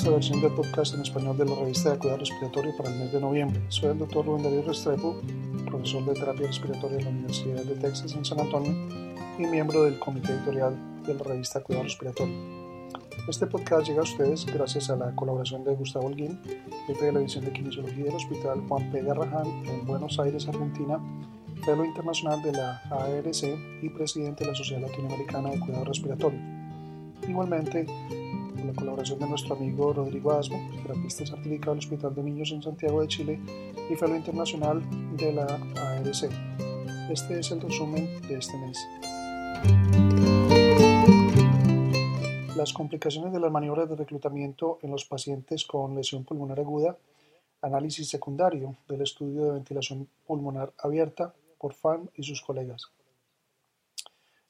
esta versión del podcast en español de la revista de Cuidado Respiratorio para el mes de noviembre. Soy el doctor Rubén Darío Restrepo, profesor de terapia respiratoria en la Universidad de Texas en San Antonio y miembro del comité editorial de la revista Cuidado Respiratorio. Este podcast llega a ustedes gracias a la colaboración de Gustavo Holguín, jefe de la división de kinesiología del Hospital Juan P. Garrahan en Buenos Aires, Argentina, fellow internacional de la ARC y presidente de la Sociedad Latinoamericana de Cuidado Respiratorio. Igualmente, con la colaboración de nuestro amigo Rodrigo Asmo, terapista certificado del Hospital de Niños en Santiago de Chile y fellow internacional de la ARC. Este es el resumen de este mes. Las complicaciones de las maniobras de reclutamiento en los pacientes con lesión pulmonar aguda, análisis secundario del estudio de ventilación pulmonar abierta por FAN y sus colegas.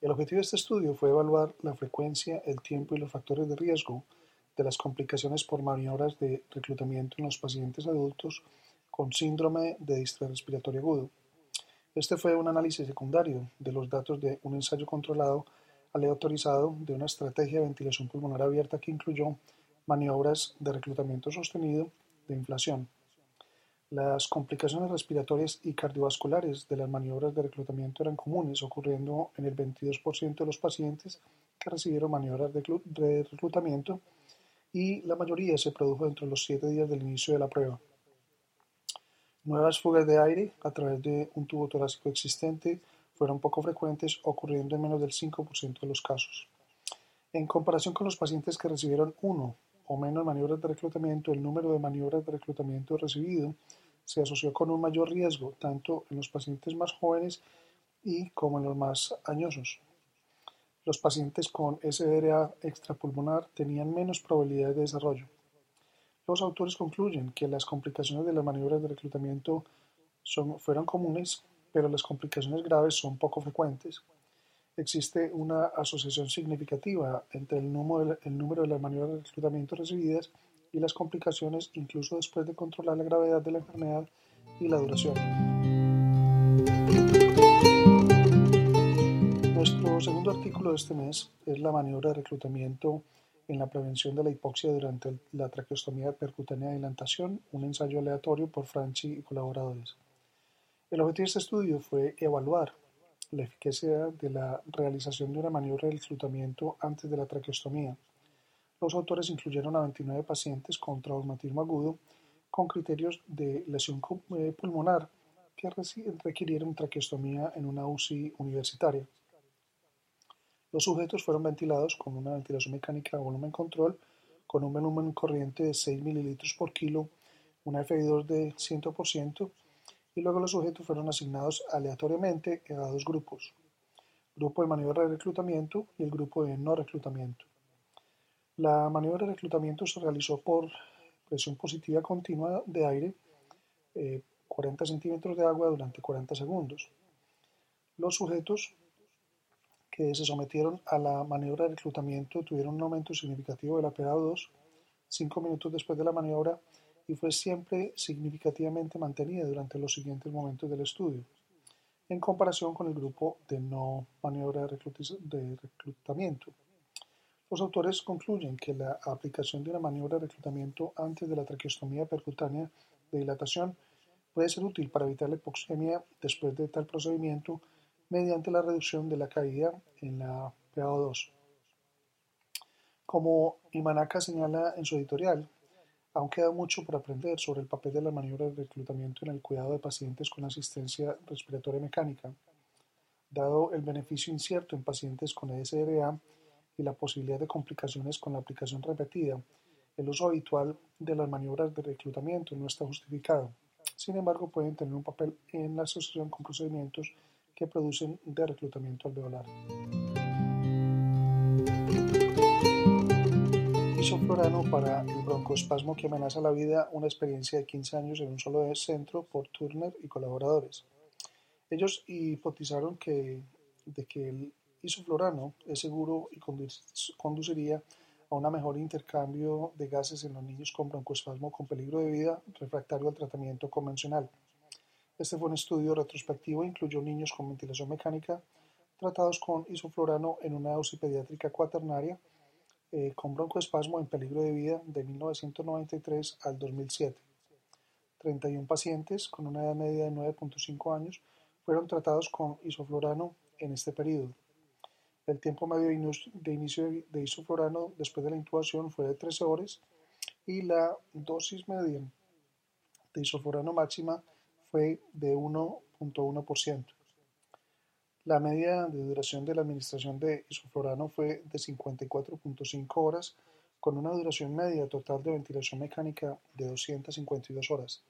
El objetivo de este estudio fue evaluar la frecuencia, el tiempo y los factores de riesgo de las complicaciones por maniobras de reclutamiento en los pacientes adultos con síndrome de distrés respiratorio agudo. Este fue un análisis secundario de los datos de un ensayo controlado aleatorizado de una estrategia de ventilación pulmonar abierta que incluyó maniobras de reclutamiento sostenido de inflación. Las complicaciones respiratorias y cardiovasculares de las maniobras de reclutamiento eran comunes, ocurriendo en el 22% de los pacientes que recibieron maniobras de reclutamiento y la mayoría se produjo dentro de los siete días del inicio de la prueba. Nuevas fugas de aire a través de un tubo torácico existente fueron poco frecuentes, ocurriendo en menos del 5% de los casos. En comparación con los pacientes que recibieron uno o menos maniobras de reclutamiento, el número de maniobras de reclutamiento recibido se asoció con un mayor riesgo tanto en los pacientes más jóvenes y como en los más añosos. Los pacientes con SDRA extrapulmonar tenían menos probabilidades de desarrollo. Los autores concluyen que las complicaciones de las maniobras de reclutamiento son, fueron comunes, pero las complicaciones graves son poco frecuentes existe una asociación significativa entre el número, el número de las maniobras de reclutamiento recibidas y las complicaciones incluso después de controlar la gravedad de la enfermedad y la duración. Nuestro segundo artículo de este mes es la maniobra de reclutamiento en la prevención de la hipoxia durante la traqueostomía percutánea de dilantación, un ensayo aleatorio por Franchi y colaboradores. El objetivo de este estudio fue evaluar la eficacia de la realización de una maniobra de reclutamiento antes de la traqueostomía. Los autores incluyeron a 29 pacientes con traumatismo agudo con criterios de lesión eh, pulmonar que requirieron traqueostomía en una UCI universitaria. Los sujetos fueron ventilados con una ventilación mecánica a volumen control con un volumen corriente de 6 ml por kilo, una FI2 de 100%, y luego los sujetos fueron asignados aleatoriamente a dos grupos, grupo de maniobra de reclutamiento y el grupo de no reclutamiento. La maniobra de reclutamiento se realizó por presión positiva continua de aire, 40 eh, centímetros de agua durante 40 segundos. Los sujetos que se sometieron a la maniobra de reclutamiento tuvieron un aumento significativo de la PaO2 cinco minutos después de la maniobra y fue siempre significativamente mantenida durante los siguientes momentos del estudio, en comparación con el grupo de no maniobra de reclutamiento. Los autores concluyen que la aplicación de una maniobra de reclutamiento antes de la traqueostomía percutánea de dilatación puede ser útil para evitar la hipoxemia después de tal procedimiento mediante la reducción de la caída en la PaO2. Como Imanaka señala en su editorial, Aún queda mucho por aprender sobre el papel de las maniobras de reclutamiento en el cuidado de pacientes con asistencia respiratoria mecánica. Dado el beneficio incierto en pacientes con ESRA y la posibilidad de complicaciones con la aplicación repetida, el uso habitual de las maniobras de reclutamiento no está justificado. Sin embargo, pueden tener un papel en la asociación con procedimientos que producen de reclutamiento alveolar. Isoflorano para el broncoespasmo que amenaza la vida, una experiencia de 15 años en un solo centro por Turner y colaboradores. Ellos hipotizaron que, de que el isoflorano es seguro y conduciría a un mejor intercambio de gases en los niños con broncoespasmo con peligro de vida refractario al tratamiento convencional. Este fue un estudio retrospectivo e incluyó niños con ventilación mecánica tratados con isoflorano en una UCI pediátrica cuaternaria eh, con broncoespasmo en peligro de vida de 1993 al 2007. 31 pacientes con una edad media de 9.5 años fueron tratados con isoflorano en este periodo. El tiempo medio de inicio de isoflorano después de la intubación fue de 13 horas y la dosis media de isoflorano máxima fue de 1.1%. La media de duración de la administración de isoflorano fue de 54.5 horas, con una duración media total de ventilación mecánica de 252 horas.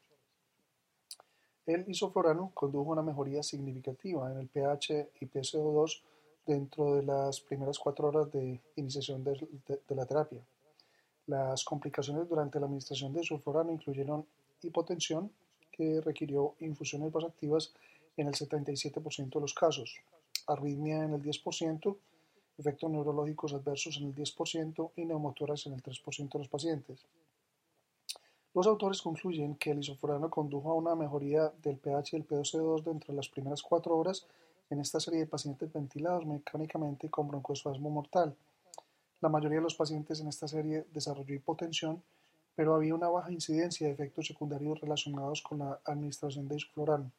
El isoflorano condujo una mejoría significativa en el pH y PCO2 dentro de las primeras cuatro horas de iniciación de, la terapia. Las complicaciones durante la administración de sulforano incluyeron hipotensión, que requirió infusiones vasoactivas en el 77% de los casos, arritmia en el 10%, efectos neurológicos adversos en el 10% y neumotoras en el 3% de los pacientes. Los autores concluyen que el isoflurano condujo a una mejoría del pH y el POC2 dentro de las primeras cuatro horas en esta serie de pacientes ventilados mecánicamente con broncoespasmo mortal. La mayoría de los pacientes en esta serie desarrolló hipotensión, pero había una baja incidencia de efectos secundarios relacionados con la administración de isoflorano.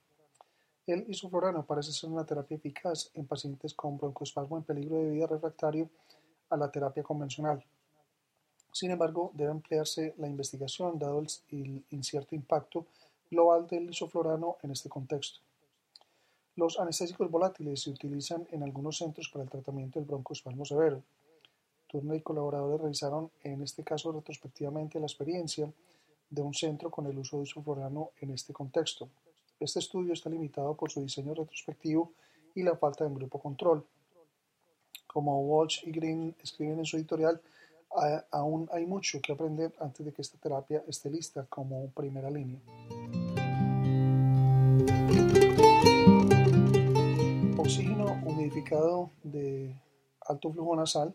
El isoflorano parece ser una terapia eficaz en pacientes con broncoespasmo en peligro de vida refractario a la terapia convencional. Sin embargo, debe emplearse la investigación dado el incierto impacto global del isoflorano en este contexto. Los anestésicos volátiles se utilizan en algunos centros para el tratamiento del broncoespasmo severo. Turner y colaboradores revisaron en este caso retrospectivamente la experiencia de un centro con el uso de isoflorano en este contexto. Este estudio está limitado por su diseño retrospectivo y la falta de un grupo control. Como Walsh y Green escriben en su editorial, aún hay mucho que aprender antes de que esta terapia esté lista como primera línea. de alto flujo nasal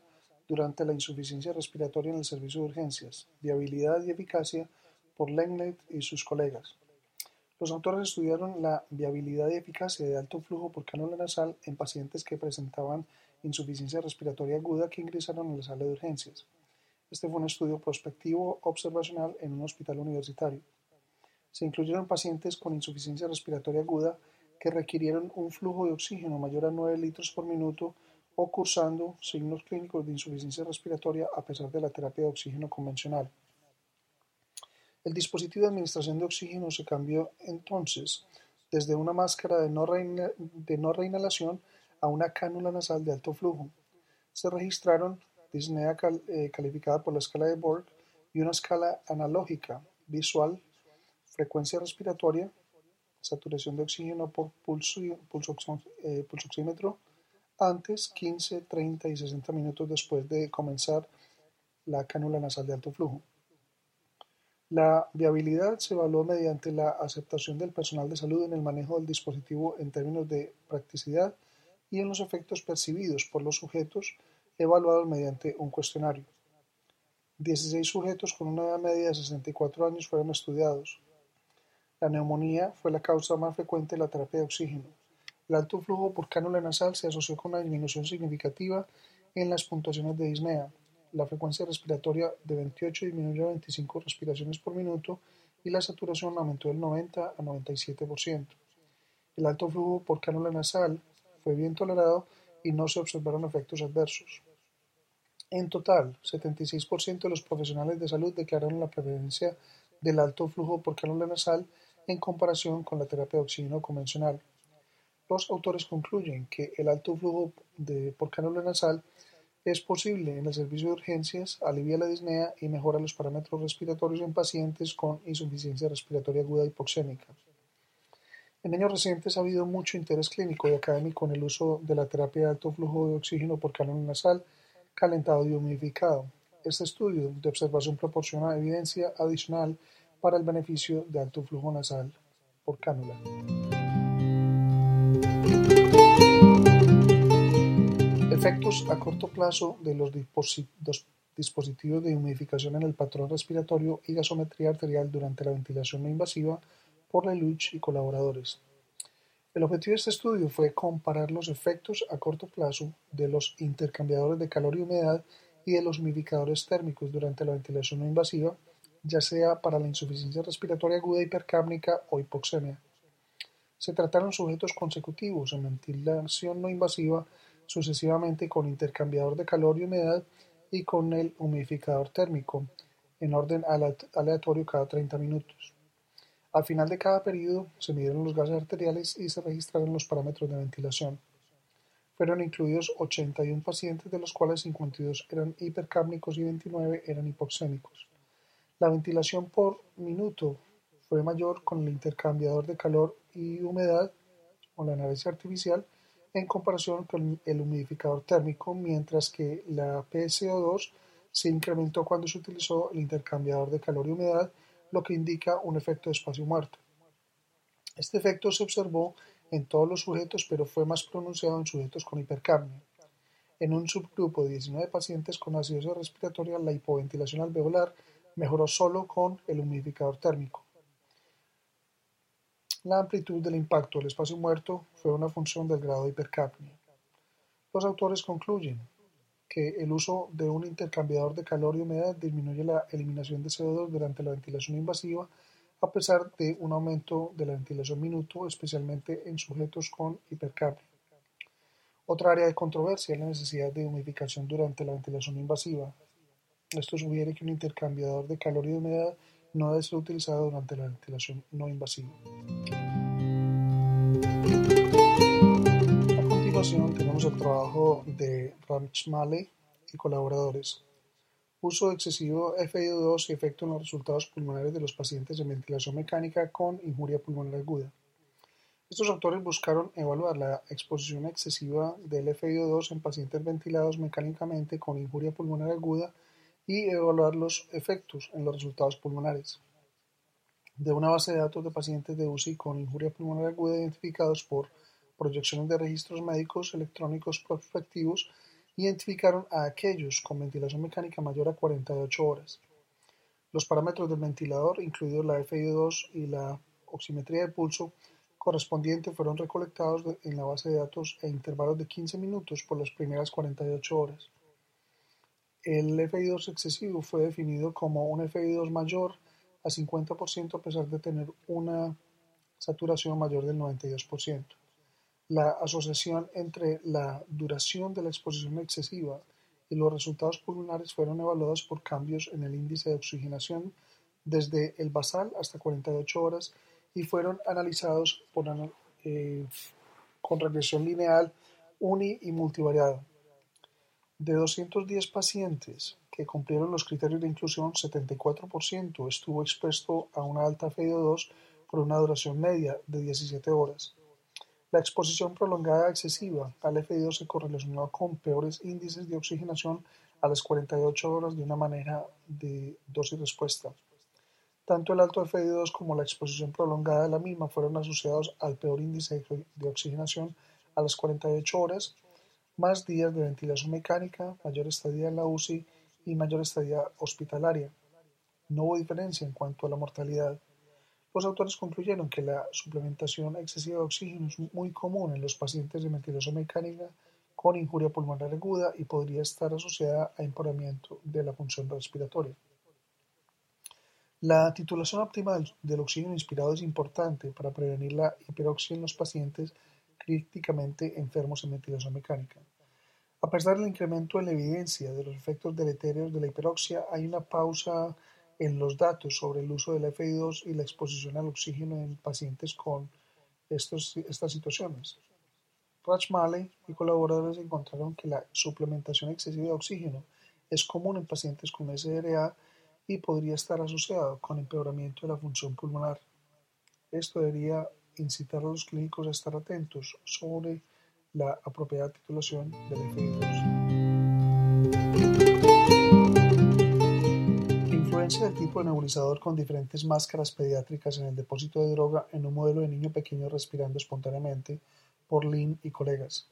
durante la insuficiencia respiratoria en el servicio de urgencias, viabilidad y eficacia por Lenglet y sus colegas. Los autores estudiaron la viabilidad y eficacia de alto flujo por cánula nasal en pacientes que presentaban insuficiencia respiratoria aguda que ingresaron en la sala de urgencias. Este fue un estudio prospectivo observacional en un hospital universitario. Se incluyeron pacientes con insuficiencia respiratoria aguda que requirieron un flujo de oxígeno mayor a 9 litros por minuto o cursando signos clínicos de insuficiencia respiratoria a pesar de la terapia de oxígeno convencional. El dispositivo de administración de oxígeno se cambió entonces desde una máscara de no, reinhalación a una cánula nasal de alto flujo. Se registraron disnea eh, calificada por la escala de Borg y una escala analógica visual, frecuencia respiratoria, saturación de oxígeno por pulso, pulso, eh, pulsoxímetro antes, 15, 30 y 60 minutos después de comenzar la cánula nasal de alto flujo. La viabilidad se evaluó mediante la aceptación del personal de salud en el manejo del dispositivo en términos de practicidad y en los efectos percibidos por los sujetos evaluados mediante un cuestionario. 16 sujetos con una edad media de 64 años fueron estudiados. La neumonía fue la causa más frecuente de la terapia de oxígeno. El alto flujo por cánula nasal se asoció con una disminución significativa en las puntuaciones de disnea. La frecuencia respiratoria de 28 disminuyó a 25 respiraciones por minuto y la saturación aumentó del 90 a 97%. El alto flujo por cánula nasal fue bien tolerado y no se observaron efectos adversos. En total, 76% de los profesionales de salud declararon la preferencia del alto flujo por cánula nasal en comparación con la terapia de oxígeno convencional. Los autores concluyen que el alto flujo de, por cánula nasal es posible en el servicio de urgencias, alivia la disnea y mejora los parámetros respiratorios en pacientes con insuficiencia respiratoria aguda hipoxémica. En años recientes ha habido mucho interés clínico y académico en el uso de la terapia de alto flujo de oxígeno por cánula nasal calentado y humidificado. Este estudio de observación proporciona evidencia adicional para el beneficio de alto flujo nasal por cánula. Efectos a corto plazo de los dispositivos de humidificación en el patrón respiratorio y gasometría arterial durante la ventilación no invasiva por Lelouch y colaboradores. El objetivo de este estudio fue comparar los efectos a corto plazo de los intercambiadores de calor y humedad y de los humidificadores térmicos durante la ventilación no invasiva, ya sea para la insuficiencia respiratoria aguda hipercápnica o hipoxemia. Se trataron sujetos consecutivos en ventilación no invasiva sucesivamente con intercambiador de calor y humedad y con el humidificador térmico, en orden aleatorio cada 30 minutos. Al final de cada periodo se midieron los gases arteriales y se registraron los parámetros de ventilación. Fueron incluidos 81 pacientes, de los cuales 52 eran hipercápnicos y 29 eran hipoxémicos. La ventilación por minuto fue mayor con el intercambiador de calor y humedad o la nariz artificial en comparación con el humidificador térmico, mientras que la PSO2 se incrementó cuando se utilizó el intercambiador de calor y humedad, lo que indica un efecto de espacio muerto. Este efecto se observó en todos los sujetos, pero fue más pronunciado en sujetos con hipercapnia. En un subgrupo de 19 pacientes con acidosis respiratoria, la hipoventilación alveolar mejoró solo con el humidificador térmico. La amplitud del impacto del espacio muerto fue una función del grado de hipercapnia. Los autores concluyen que el uso de un intercambiador de calor y humedad disminuye la eliminación de CO2 durante la ventilación invasiva a pesar de un aumento de la ventilación minuto, especialmente en sujetos con hipercapnia. Otra área de controversia es la necesidad de humidificación durante la ventilación invasiva. Esto sugiere que un intercambiador de calor y humedad no debe ser utilizado durante la ventilación no invasiva. A continuación tenemos el trabajo de Ramchmale y colaboradores. Uso excesivo FiO2 y efecto en los resultados pulmonares de los pacientes en ventilación mecánica con injuria pulmonar aguda. Estos autores buscaron evaluar la exposición excesiva del FiO2 en pacientes ventilados mecánicamente con injuria pulmonar aguda y evaluar los efectos en los resultados pulmonares. De una base de datos de pacientes de UCI con injuria pulmonar aguda identificados por proyecciones de registros médicos electrónicos prospectivos, identificaron a aquellos con ventilación mecánica mayor a 48 horas. Los parámetros del ventilador, incluidos la FiO2 y la oximetría de pulso correspondiente, fueron recolectados en la base de datos en intervalos de 15 minutos por las primeras 48 horas. El FI2 excesivo fue definido como un FI2 mayor a 50% a pesar de tener una saturación mayor del 92%. La asociación entre la duración de la exposición excesiva y los resultados pulmonares fueron evaluados por cambios en el índice de oxigenación desde el basal hasta 48 horas y fueron analizados eh, con regresión lineal uni y multivariada. De 210 pacientes que cumplieron los criterios de inclusión, 74% estuvo expuesto a una alta FiO2 por una duración media de 17 horas. La exposición prolongada excesiva al FiO2 se correlacionó con peores índices de oxigenación a las 48 horas de una manera de dosis-respuesta. Tanto el alto FiO2 como la exposición prolongada de la misma fueron asociados al peor índice de oxigenación a las 48 horas más días de ventilación mecánica, mayor estadía en la UCI y mayor estadía hospitalaria. No hubo diferencia en cuanto a la mortalidad. Los autores concluyeron que la suplementación excesiva de oxígeno es muy común en los pacientes de ventilación mecánica con injuria pulmonar aguda y podría estar asociada a empeoramiento de la función respiratoria. La titulación óptima del, oxígeno inspirado es importante para prevenir la hiperoxia en los pacientes críticamente enfermos en ventilación mecánica. A pesar del incremento en la evidencia de los efectos deletéreos de la hiperoxia, hay una pausa en los datos sobre el uso del FI2 y la exposición al oxígeno en pacientes con estos, estas situaciones. Rachmale y colaboradores encontraron que la suplementación excesiva de oxígeno es común en pacientes con SRA y podría estar asociado con empeoramiento de la función pulmonar. Esto debería incitar a los clínicos a estar atentos sobre la apropiada titulación del FI2. Influencia del tipo de nebulizador con diferentes máscaras pediátricas en el depósito de droga en un modelo de niño pequeño respirando espontáneamente por Lin y colegas.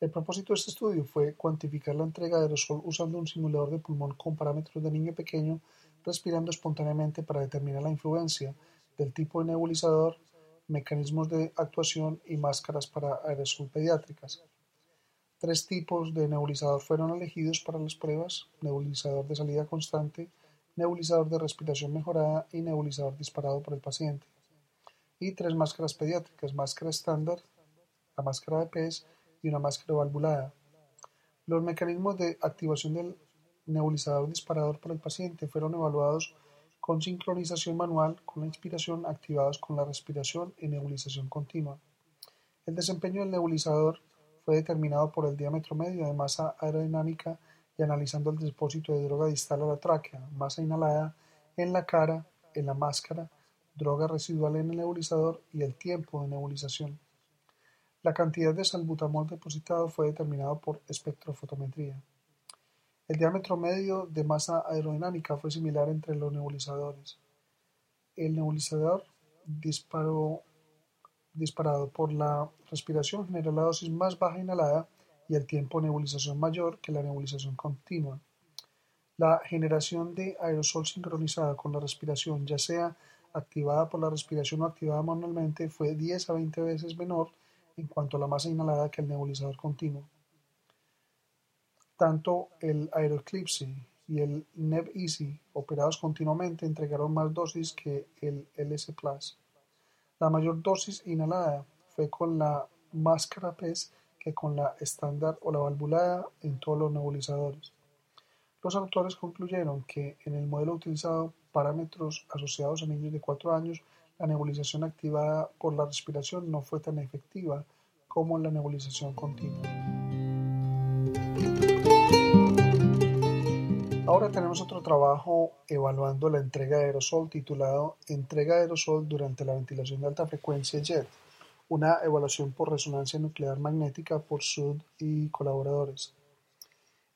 El propósito de este estudio fue cuantificar la entrega de aerosol usando un simulador de pulmón con parámetros de niño pequeño respirando espontáneamente para determinar la influencia del tipo de nebulizador mecanismos de actuación y máscaras para aerosol pediátricas. Tres tipos de nebulizador fueron elegidos para las pruebas: nebulizador de salida constante, nebulizador de respiración mejorada y nebulizador disparado por el paciente. Y tres máscaras pediátricas: máscara estándar, la máscara de pez y una máscara valvulada. Los mecanismos de activación del nebulizador disparador por el paciente fueron evaluados con sincronización manual con la inspiración activados con la respiración y nebulización continua. El desempeño del nebulizador fue determinado por el diámetro medio de masa aerodinámica y analizando el depósito de droga distal a la tráquea, masa inhalada en la cara, en la máscara, droga residual en el nebulizador y el tiempo de nebulización. La cantidad de salbutamol depositado fue determinado por espectrofotometría. El diámetro medio de masa aerodinámica fue similar entre los nebulizadores. El nebulizador disparado por la respiración generó la dosis más baja inhalada y el tiempo de nebulización mayor que la nebulización continua. La generación de aerosol sincronizada con la respiración, ya sea activada por la respiración o activada manualmente, fue 10 a 20 veces menor en cuanto a la masa inhalada que el nebulizador continuo. Tanto el Aeroeclipse y el NebEasy, operados continuamente, entregaron más dosis que el LS Plus. La mayor dosis inhalada fue con la máscara PES que con la estándar o la valvulada en todos los nebulizadores. Los autores concluyeron que en el modelo utilizado parámetros asociados a niños de 4 años, la nebulización activada por la respiración no fue tan efectiva como la nebulización continua. Ahora tenemos otro trabajo evaluando la entrega de aerosol titulado Entrega de aerosol durante la ventilación de alta frecuencia JET, una evaluación por resonancia nuclear magnética por SUD y colaboradores.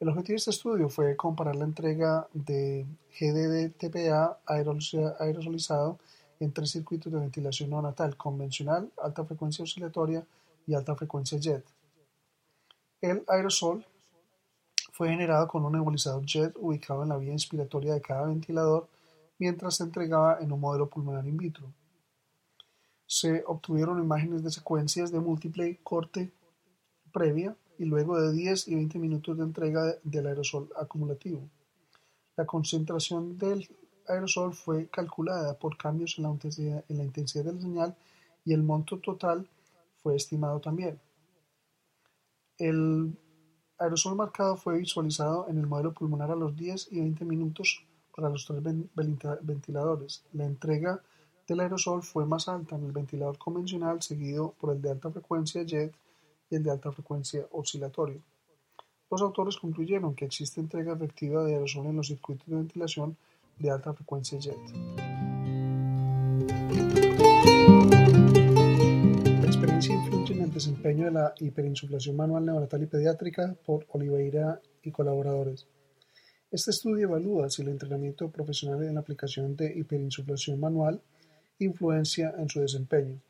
El objetivo de este estudio fue comparar la entrega de GDD-TPA aerosolizado en tres circuitos de ventilación neonatal convencional, alta frecuencia oscilatoria y alta frecuencia JET. El aerosol fue generado con un nebulizador jet ubicado en la vía inspiratoria de cada ventilador mientras se entregaba en un modelo pulmonar in vitro. Se obtuvieron imágenes de secuencias de múltiple corte previa y luego de 10 y 20 minutos de entrega del aerosol acumulativo. La concentración del aerosol fue calculada por cambios en la, intensidad, en la intensidad de la señal y el monto total fue estimado también. El aerosol marcado fue visualizado en el modelo pulmonar a los 10 y 20 minutos para los tres ventiladores. La entrega del aerosol fue más alta en el ventilador convencional, seguido por el de alta frecuencia jet y el de alta frecuencia oscilatorio. Los autores concluyeron que existe entrega efectiva de aerosol en los circuitos de ventilación de alta frecuencia jet. Influye en el desempeño de la hiperinsuflación manual neonatal y pediátrica por Oliveira y colaboradores. Este estudio evalúa si el entrenamiento profesional en la aplicación de hiperinsuflación manual influencia en su desempeño.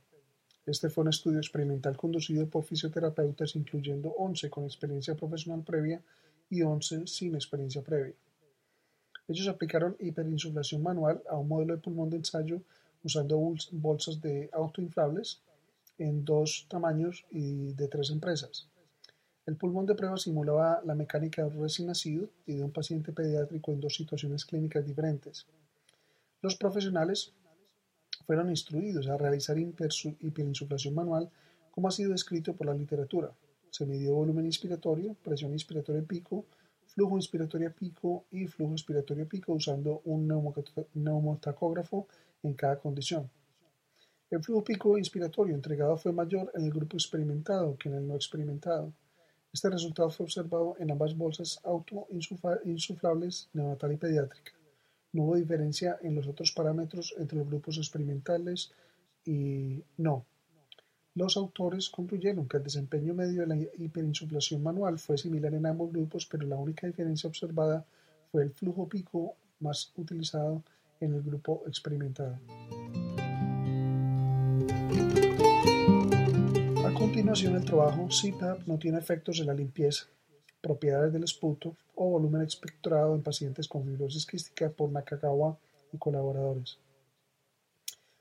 Este fue un estudio experimental conducido por fisioterapeutas, incluyendo 11 con experiencia profesional previa y 11 sin experiencia previa. Ellos aplicaron hiperinsuflación manual a un modelo de pulmón de ensayo usando bolsas de autoinflables en dos tamaños y de tres empresas. El pulmón de prueba simulaba la mecánica de un recién nacido y de un paciente pediátrico en dos situaciones clínicas diferentes. Los profesionales fueron instruidos a realizar hiperinsuflación manual como ha sido descrito por la literatura. Se midió volumen inspiratorio, presión inspiratoria pico, flujo inspiratorio pico y flujo expiratorio pico usando un neumotacógrafo en cada condición. El flujo pico inspiratorio entregado fue mayor en el grupo experimentado que en el no experimentado. Este resultado fue observado en ambas bolsas autoinsuflables neonatal y pediátrica. No hubo diferencia en los otros parámetros entre los grupos experimentales y no. Los autores concluyeron que el desempeño medio de la hiperinsuflación manual fue similar en ambos grupos, pero la única diferencia observada fue el flujo pico más utilizado en el grupo experimentado. A continuación, el trabajo CPAP no tiene efectos en la limpieza, propiedades del esputo o volumen expectorado en pacientes con fibrosis quística por Nakagawa y colaboradores.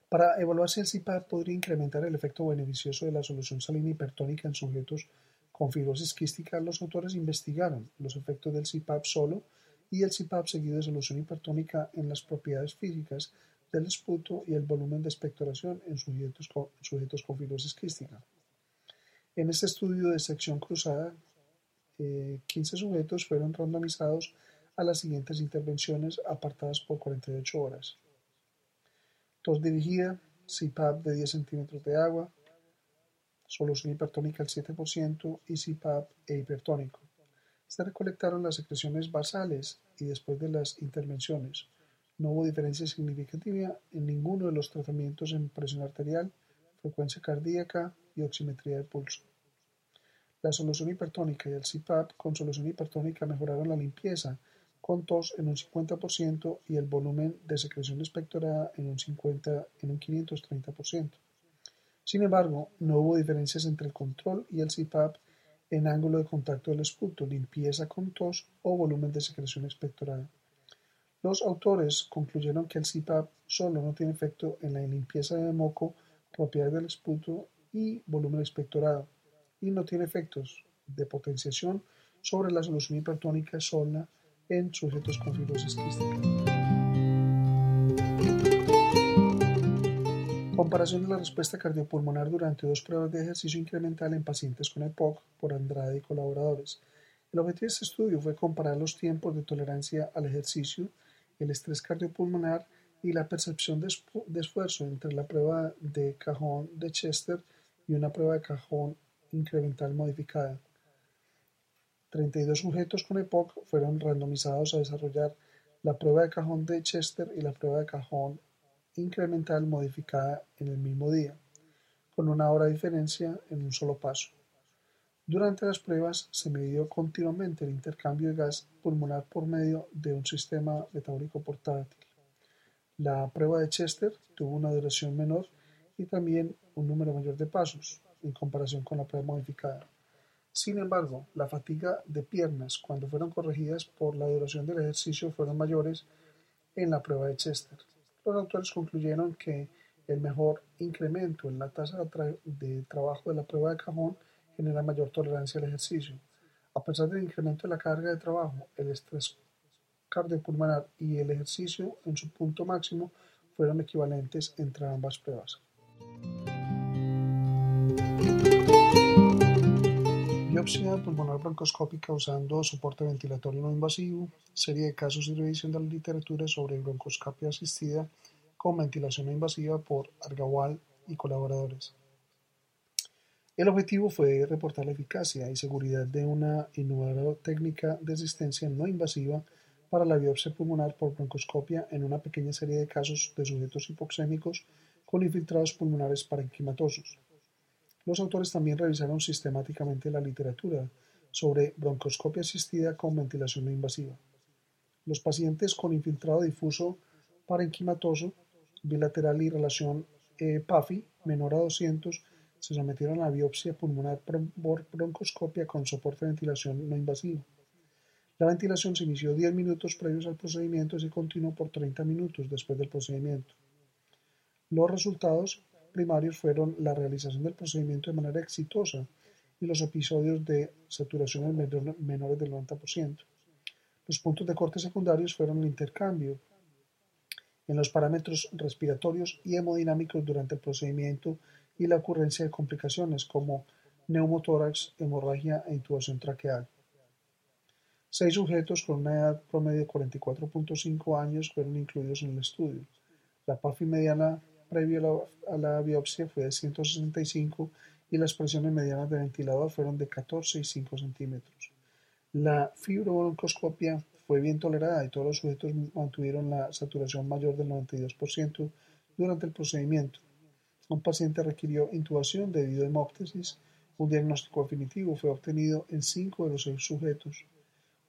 Para evaluar si el CPAP podría incrementar el efecto beneficioso de la solución salina hipertónica en sujetos con fibrosis quística, los autores investigaron los efectos del CPAP solo y el CPAP seguido de solución hipertónica en las propiedades físicas del esputo y el volumen de expectoración en sujetos con, sujetos con fibrosis quística. En este estudio de sección cruzada, 15 eh, sujetos fueron randomizados a las siguientes intervenciones apartadas por 48 horas. Tos dirigida, CPAP de 10 centímetros de agua, solución hipertónica al 7% y CPAP e hipertónico. Se recolectaron las secreciones basales y después de las intervenciones. No hubo diferencia significativa en ninguno de los tratamientos en presión arterial, frecuencia cardíaca y oximetría de pulso. La solución hipertónica y el CPAP con solución hipertónica mejoraron la limpieza con tos en un 50% y el volumen de secreción expectorada en un, 50, en un 530%. Sin embargo, no hubo diferencias entre el control y el CPAP en ángulo de contacto del esputo, limpieza con tos o volumen de secreción expectorada. Los autores concluyeron que el CPAP solo no tiene efecto en la limpieza de moco, propiedad del esputo y volumen expectorado, y no tiene efectos de potenciación sobre la solución hipertónica sola en sujetos con fibrosis quística. Comparación de la respuesta cardiopulmonar durante dos pruebas de ejercicio incremental en pacientes con EPOC por Andrade y colaboradores. El objetivo de este estudio fue comparar los tiempos de tolerancia al ejercicio, el estrés cardiopulmonar y la percepción de, esfuerzo entre la prueba de cajón de Chester y una prueba de cajón incremental modificada. 32 sujetos con EPOC fueron randomizados a desarrollar la prueba de cajón de Chester y la prueba de cajón incremental modificada en el mismo día, con una hora de diferencia en un solo paso. Durante las pruebas se midió continuamente el intercambio de gas pulmonar por medio de un sistema metabólico portátil. La prueba de Chester tuvo una duración menor y también un número mayor de pasos en comparación con la prueba modificada. Sin embargo, la fatiga de piernas cuando fueron corregidas por la duración del ejercicio fueron mayores en la prueba de Chester. Los autores concluyeron que el mejor incremento en la tasa de trabajo de la prueba de cajón genera mayor tolerancia al ejercicio. A pesar del incremento de la carga de trabajo, el estrés cardiopulmonar y el ejercicio en su punto máximo fueron equivalentes entre ambas pruebas. Biopsia pulmonar broncoscópica usando soporte ventilatorio no invasivo, serie de casos y revisión de la literatura sobre broncoscopia asistida con ventilación no invasiva por Argawal y colaboradores. El objetivo fue reportar la eficacia y seguridad de una innovadora técnica de asistencia no invasiva para la biopsia pulmonar por broncoscopia en una pequeña serie de casos de sujetos hipoxémicos con infiltrados pulmonares parenquimatosos. Los autores también revisaron sistemáticamente la literatura sobre broncoscopia asistida con ventilación no invasiva. Los pacientes con infiltrado difuso parenquimatoso bilateral y relación eh, PAFI menor a 200 se sometieron a biopsia pulmonar por broncoscopia con soporte de ventilación no invasivo. La ventilación se inició 10 minutos previos al procedimiento y se continuó por 30 minutos después del procedimiento. Los resultados primarios fueron la realización del procedimiento de manera exitosa y los episodios de saturación menores del 90%. Los puntos de corte secundarios fueron el intercambio en los parámetros respiratorios y hemodinámicos durante el procedimiento y la ocurrencia de complicaciones como neumotórax, hemorragia e intubación traqueal. Seis sujetos con una edad promedio de 44.5 años fueron incluidos en el estudio. La PAFI mediana previo a la, biopsia fue de 165 y las presiones medianas de ventilador fueron de 14 y 5 centímetros. La fibrobroncoscopia fue bien tolerada y todos los sujetos mantuvieron la saturación mayor del 92% durante el procedimiento. Un paciente requirió intubación debido a hemóptesis. Un diagnóstico definitivo fue obtenido en 5 de los 6 sujetos.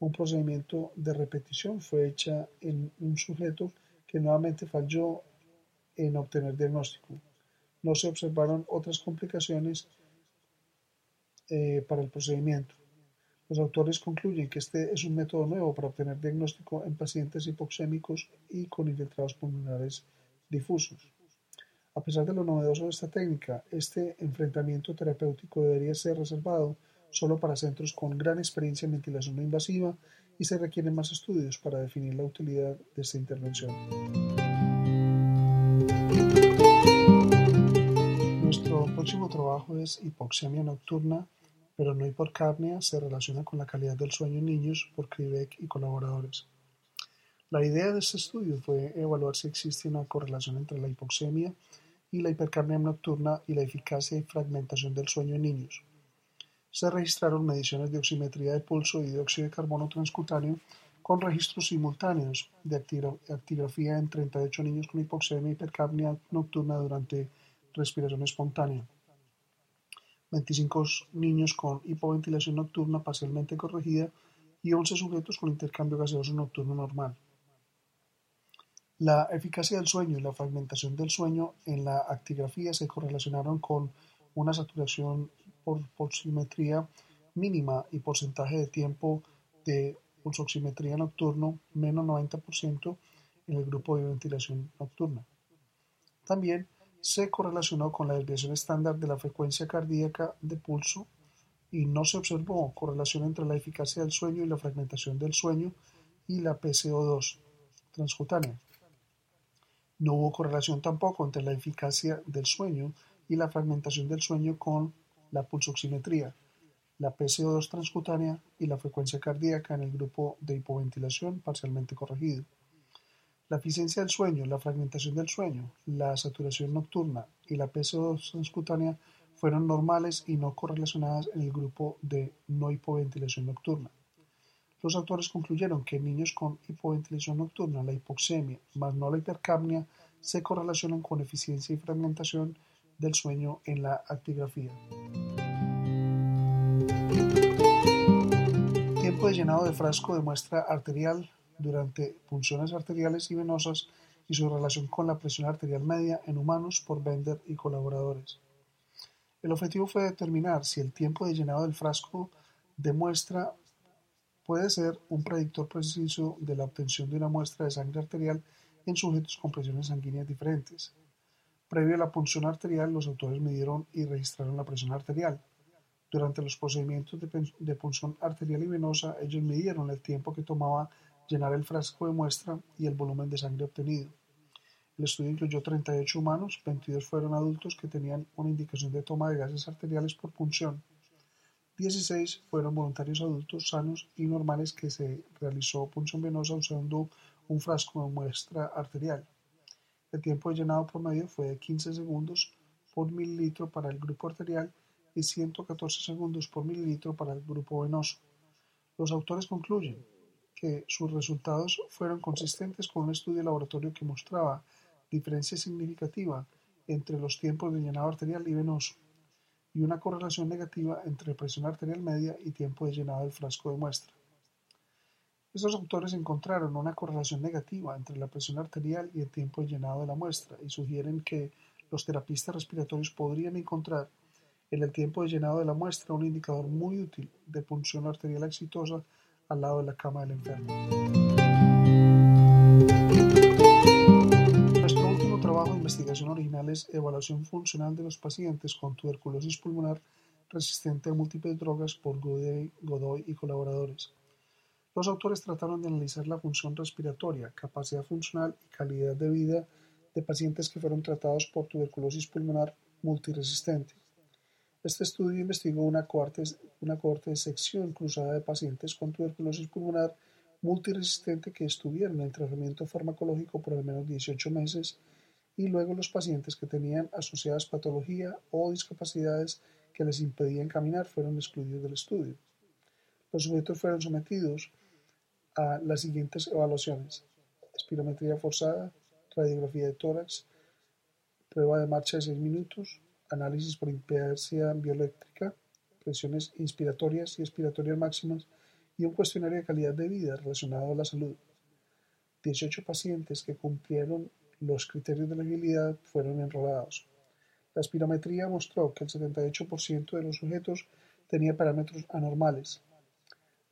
Un procedimiento de repetición fue hecha en un sujeto que nuevamente falló en obtener diagnóstico. No se observaron otras complicaciones eh, para el procedimiento. Los autores concluyen que este es un método nuevo para obtener diagnóstico en pacientes hipoxémicos y con infiltrados pulmonares difusos. A pesar de lo novedoso de esta técnica, este enfrentamiento terapéutico debería ser reservado solo para centros con gran experiencia en ventilación no invasiva y se requieren más estudios para definir la utilidad de esta intervención. Nuestro próximo trabajo es hipoxemia nocturna, pero no hipercapnia, se relaciona con la calidad del sueño en niños por Krivek y colaboradores. La idea de este estudio fue evaluar si existe una correlación entre la hipoxemia la hipercapnia nocturna y la eficacia y fragmentación del sueño en niños se registraron mediciones de oximetría de pulso y dióxido de carbono transcutáneo con registros simultáneos de actigrafía en 38 niños con hipoxemia y hipercapnia nocturna durante respiración espontánea, 25 niños con hipoventilación nocturna parcialmente corregida y 11 sujetos con intercambio gaseoso nocturno normal. La eficacia del sueño y la fragmentación del sueño en la actigrafía se correlacionaron con una saturación por pulsoximetría mínima y porcentaje de tiempo de pulsoximetría nocturno menos 90% en el grupo de ventilación nocturna. También se correlacionó con la desviación estándar de la frecuencia cardíaca de pulso y no se observó correlación entre la eficacia del sueño y la fragmentación del sueño y la PCO2 transcutánea. No hubo correlación tampoco entre la eficacia del sueño y la fragmentación del sueño con la pulsoximetría, la PCO2 transcutánea y la frecuencia cardíaca en el grupo de hipoventilación parcialmente corregido. La eficiencia del sueño, la fragmentación del sueño, la saturación nocturna y la PCO2 transcutánea fueron normales y no correlacionadas en el grupo de no hipoventilación nocturna. Los autores concluyeron que niños con hipoventilación nocturna la hipoxemia más no la hipercapnia se correlacionan con eficiencia y fragmentación del sueño en la actigrafía. Tiempo de llenado de frasco de muestra arterial durante punciones arteriales y venosas y su relación con la presión arterial media en humanos por Bender y colaboradores. El objetivo fue determinar si el tiempo de llenado del frasco de muestra puede ser un predictor preciso de la obtención de una muestra de sangre arterial en sujetos con presiones sanguíneas diferentes. Previo a la punción arterial, los autores midieron y registraron la presión arterial. Durante los procedimientos de, punción arterial y venosa, ellos midieron el tiempo que tomaba llenar el frasco de muestra y el volumen de sangre obtenido. El estudio incluyó 38 humanos, 22 fueron adultos que tenían una indicación de toma de gases arteriales por punción. 16 fueron voluntarios adultos sanos y normales que se realizó punción venosa usando un frasco de muestra arterial. El tiempo de llenado promedio fue de 15 segundos por mililitro para el grupo arterial y 114 segundos por mililitro para el grupo venoso. Los autores concluyen que sus resultados fueron consistentes con un estudio de laboratorio que mostraba diferencia significativa entre los tiempos de llenado arterial y venoso y una correlación negativa entre presión arterial media y tiempo de llenado del frasco de muestra. Estos autores encontraron una correlación negativa entre la presión arterial y el tiempo de llenado de la muestra y sugieren que los terapistas respiratorios podrían encontrar en el tiempo de llenado de la muestra un indicador muy útil de punción arterial exitosa al lado de la cama del enfermo. Evaluación funcional de los pacientes con tuberculosis pulmonar resistente a múltiples drogas por Godoy y colaboradores. Los autores trataron de analizar la función respiratoria, capacidad funcional y calidad de vida de pacientes que fueron tratados por tuberculosis pulmonar multiresistente. Este estudio investigó una cohorte, una de sección cruzada de pacientes con tuberculosis pulmonar multiresistente que estuvieron en tratamiento farmacológico por al menos 18 meses y luego los pacientes que tenían asociadas patología o discapacidades que les impedían caminar fueron excluidos del estudio. Los sujetos fueron sometidos a las siguientes evaluaciones: espirometría forzada, radiografía de tórax, prueba de marcha de 6 minutos, análisis por impedancia bioeléctrica, presiones inspiratorias y expiratorias máximas y un cuestionario de calidad de vida relacionado a la salud. 18 pacientes que cumplieron los criterios de la agilidad fueron enrolados. La espirometría mostró que el 78% de los sujetos tenía parámetros anormales,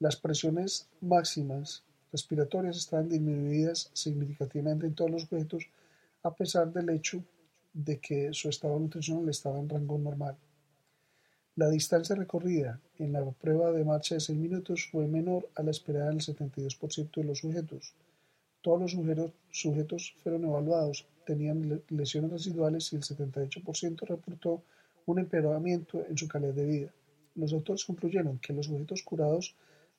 las presiones máximas respiratorias estaban disminuidas significativamente en todos los sujetos a pesar del hecho de que su estado nutricional estaba en rango normal. La distancia recorrida en la prueba de marcha de 6 minutos fue menor a la esperada en el 72% de los sujetos. Todos los sujetos fueron evaluados, tenían lesiones residuales y el 78% reportó un empeoramiento en su calidad de vida. Los autores concluyeron que los sujetos curados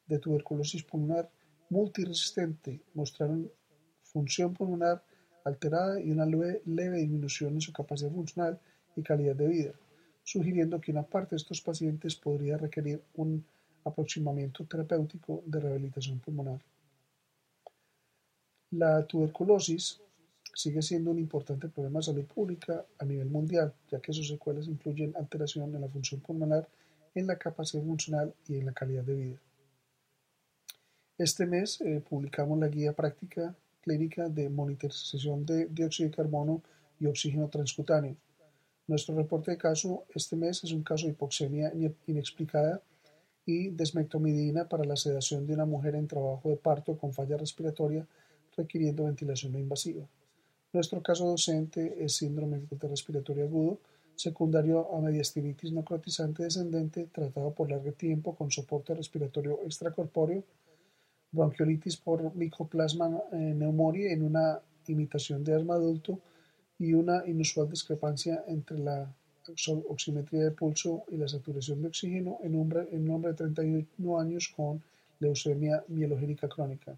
de tuberculosis pulmonar multiresistente mostraron función pulmonar alterada y una leve disminución en su capacidad funcional y calidad de vida sugiriendo que una parte de estos pacientes podría requerir un aproximamiento terapéutico de rehabilitación pulmonar. La tuberculosis sigue siendo un importante problema de salud pública a nivel mundial, ya que sus secuelas incluyen alteración en la función pulmonar, en la capacidad funcional y en la calidad de vida. Este mes eh, publicamos la guía práctica clínica de monitorización de dióxido de carbono y oxígeno transcutáneo, nuestro reporte de caso este mes es un caso de hipoxemia inexplicada y desmectomidina para la sedación de una mujer en trabajo de parto con falla respiratoria requiriendo ventilación no invasiva. Nuestro caso docente es síndrome de respiratorio agudo, secundario a mediastinitis no crotizante descendente, tratado por largo tiempo con soporte respiratorio extracorpóreo, bronquiolitis por micoplasma eh, pneumoniae en una imitación de asma adulto, y una inusual discrepancia entre la oximetría de pulso y la saturación de oxígeno en un, hombre de 31 años con leucemia mielogénica crónica.